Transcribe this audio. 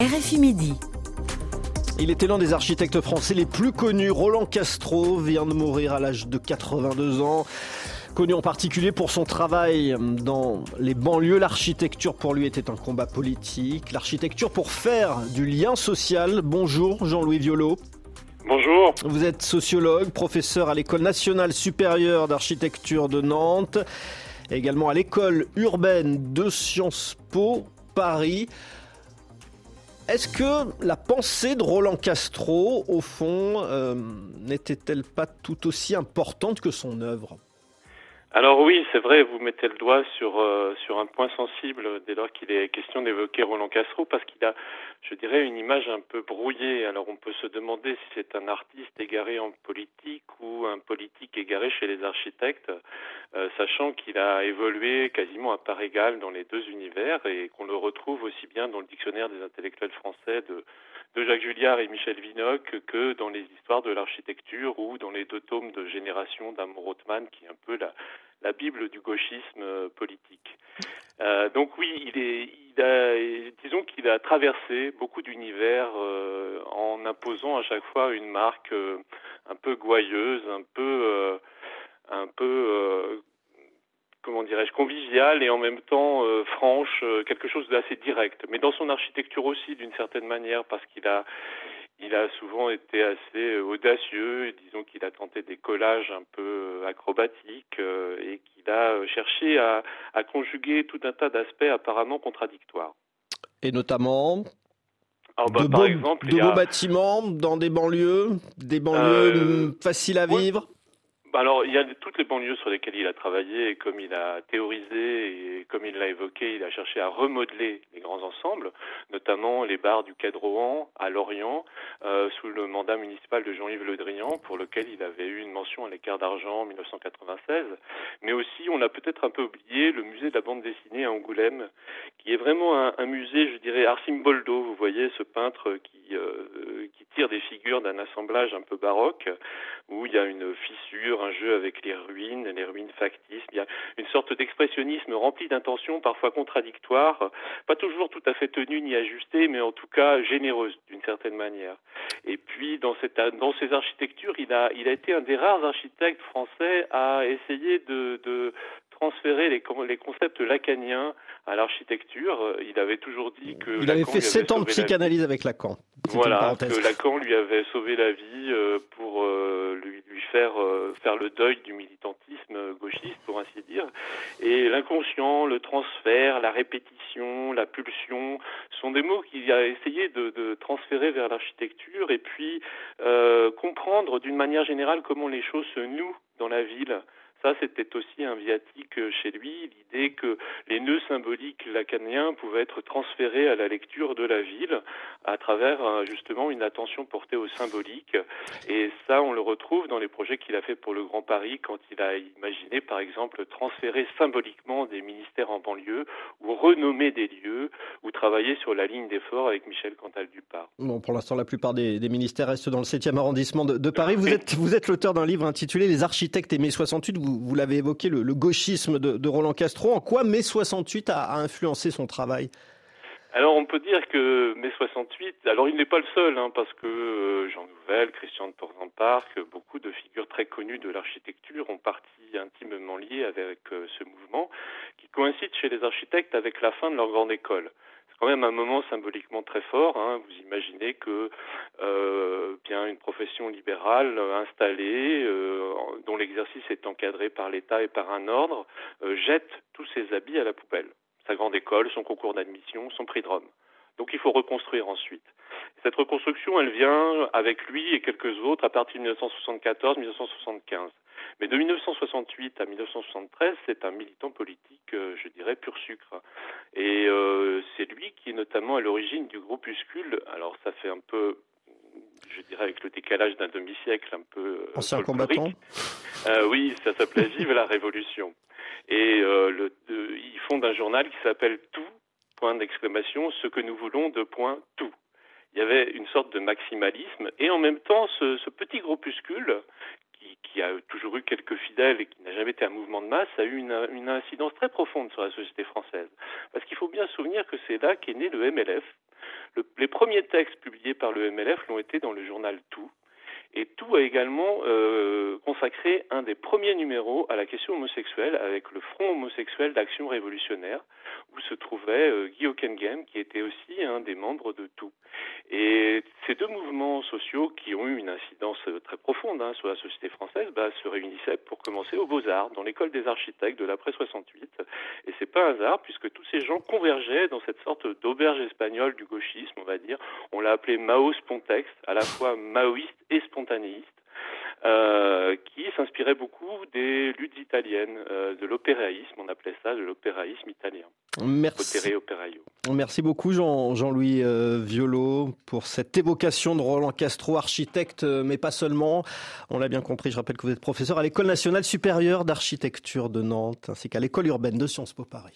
RFI Midi. Il était l'un des architectes français les plus connus. Roland Castro vient de mourir à l'âge de 82 ans. Connu en particulier pour son travail dans les banlieues, l'architecture pour lui était un combat politique. L'architecture pour faire du lien social. Bonjour Jean-Louis Violo. Bonjour. Vous êtes sociologue, professeur à l'École nationale supérieure d'architecture de Nantes, également à l'École urbaine de Sciences Po Paris. Est-ce que la pensée de Roland Castro, au fond, euh, n'était-elle pas tout aussi importante que son œuvre? Alors oui, c'est vrai, vous mettez le doigt sur euh, sur un point sensible dès lors qu'il est question d'évoquer Roland Castro parce qu'il a, je dirais, une image un peu brouillée. Alors on peut se demander si c'est un artiste égaré en politique ou un politique égaré chez les architectes, euh, sachant qu'il a évolué quasiment à part égale dans les deux univers et qu'on le retrouve aussi bien dans le dictionnaire des intellectuels français de de Jacques Julliard et Michel Vinocq que dans les histoires de l'architecture ou dans les deux tomes de Génération d'Amour Rothman, qui est un peu la, la Bible du gauchisme euh, politique. Euh, donc oui, il est, il a, disons qu'il a traversé beaucoup d'univers euh, en imposant à chaque fois une marque euh, un peu gouailleuse, un peu, euh, un peu comment dirais-je, conviviale et en même temps euh, franche, euh, quelque chose d'assez direct. Mais dans son architecture aussi, d'une certaine manière, parce qu'il a, il a souvent été assez euh, audacieux, disons qu'il a tenté des collages un peu acrobatiques et qu'il a cherché à, à, conjuguer tout un tas d'aspects apparemment contradictoires. Et notamment alors, bah, de par beaux, exemple, de bâtiments dans des banlieues, des banlieues Euh, faciles à ouais. vivre Bah alors, il y a toutes les banlieues sur lesquelles il a travaillé comme il a théorisé et comme il l'a évoqué, il a cherché à remodeler les grands ensembles, notamment les bars du Quai de à Lorient, euh, sous le mandat municipal de Jean-Yves Le Drian, pour lequel il avait eu une mention à l'écart d'argent en 1996. Mais aussi, on a peut-être un peu oublié le musée de la bande dessinée à Angoulême, qui est vraiment un, un musée, je dirais, Arcimboldo. Vous voyez ce peintre qui, des figures d'un assemblage un peu baroque, où il y a une fissure, un jeu avec les ruines, les ruines factices. Il y a une sorte d'expressionnisme rempli d'intentions parfois contradictoires, pas toujours tout à fait tenues ni ajustées, mais en tout cas généreuses d'une certaine manière. Et puis dans, ces architectures, il a, été un des rares architectes français à essayer de transférer les, les concepts lacaniens à l'architecture. Il avait toujours dit que Il Lacan avait fait 7 ans de psychanalyse avec Lacan. Voilà, que Lacan lui avait sauvé la vie euh, pour euh, lui, lui faire euh, faire le deuil du militantisme gauchiste, pour ainsi dire. Et l'inconscient, le transfert, la répétition, la pulsion sont des mots qu'il a essayé de, de transférer vers l'architecture et puis euh, comprendre d'une manière générale comment les choses se nouent dans la ville. Ça, c'était aussi un viatique chez lui, l'idée que les nœuds symboliques lacaniens pouvaient être transférés à la lecture de la ville à travers euh, justement une attention portée au symbolique. Et ça, on le retrouve dans les projets qu'il a fait pour le Grand Paris quand il a imaginé, par exemple, transférer symboliquement des ministères en banlieue ou renommer des lieux ou travailler sur la ligne d'effort avec Michel Cantal-Dupart. Bon, pour l'instant, la plupart des, ministères restent dans le 7e arrondissement de, Paris. Vous êtes, vous êtes l'auteur d'un livre intitulé Les architectes et mai 68. Vous, vous l'avez évoqué, le, gauchisme de, Roland Castro. En quoi mai 68 a, influencé son travail? Alors on peut dire que mai 68, alors il n'est pas le seul, hein, parce que euh, Jean Nouvel, Christian de Porzenparc, beaucoup de figures très connues de l'architecture ont parti intimement liées avec euh, ce mouvement, qui coïncide chez les architectes avec la fin de leur grande école quand même un moment symboliquement très fort. Hein. Vous imaginez que euh, bien une profession libérale installée, euh, dont l'exercice est encadré par l'État et par un ordre, euh, jette tous ses habits à la poubelle. Sa grande école, son concours d'admission, son prix de Rome. Donc il faut reconstruire ensuite. Cette reconstruction, elle vient avec lui et quelques autres à partir de 1974-1975. Mais de 1968 à 1973, c'est un militant politique, euh, je dirais, pur sucre. Et euh, c'est lui qui est notamment à l'origine du groupuscule. Alors ça fait un peu, je dirais, avec le décalage d'un demi-siècle, un peu euh, ancien combattant. oui, ça s'appelait Vive la Révolution. Et le, de, il fonde un journal qui s'appelle Tout point d'exclamation, ce que nous voulons de point tout. Il y avait une sorte de maximalisme et en même temps ce, ce petit groupuscule qui, a toujours eu quelques fidèles et qui n'a jamais été un mouvement de masse a eu une, une incidence très profonde sur la société française. Parce qu'il faut bien se souvenir que c'est là qu'est né le MLF. les premiers textes publiés par le MLF l'ont été dans le journal Tout. Et Tout a également euh, consacré un des premiers numéros à la question homosexuelle avec le Front homosexuel d'action révolutionnaire, où se trouvait euh, Guy Hockenheim, qui était aussi un des membres de Tout. Et ces deux mouvements sociaux qui ont eu une incidence euh, très profonde hein, sur la société française bah, se réunissaient pour commencer aux Beaux-Arts, dans l'école des architectes de l'après 68. Et c'est pas un hasard, puisque tous ces gens convergeaient dans cette sorte d'auberge espagnole du gauchisme, on va dire. On l'a appelé Mao Spontex, à la fois maoïste et spontanéiste. Euh, qui s'inspirait beaucoup des luttes italiennes, euh, de l'opéraïsme, on appelait ça de l'opéraïsme italien. Merci. Merci beaucoup Jean, Jean-Louis euh, Violo pour cette évocation de Roland Castro, architecte, mais pas seulement. On l'a bien compris, je rappelle que vous êtes professeur à l'École nationale supérieure d'architecture de Nantes, ainsi qu'à l'École urbaine de Sciences Po Paris.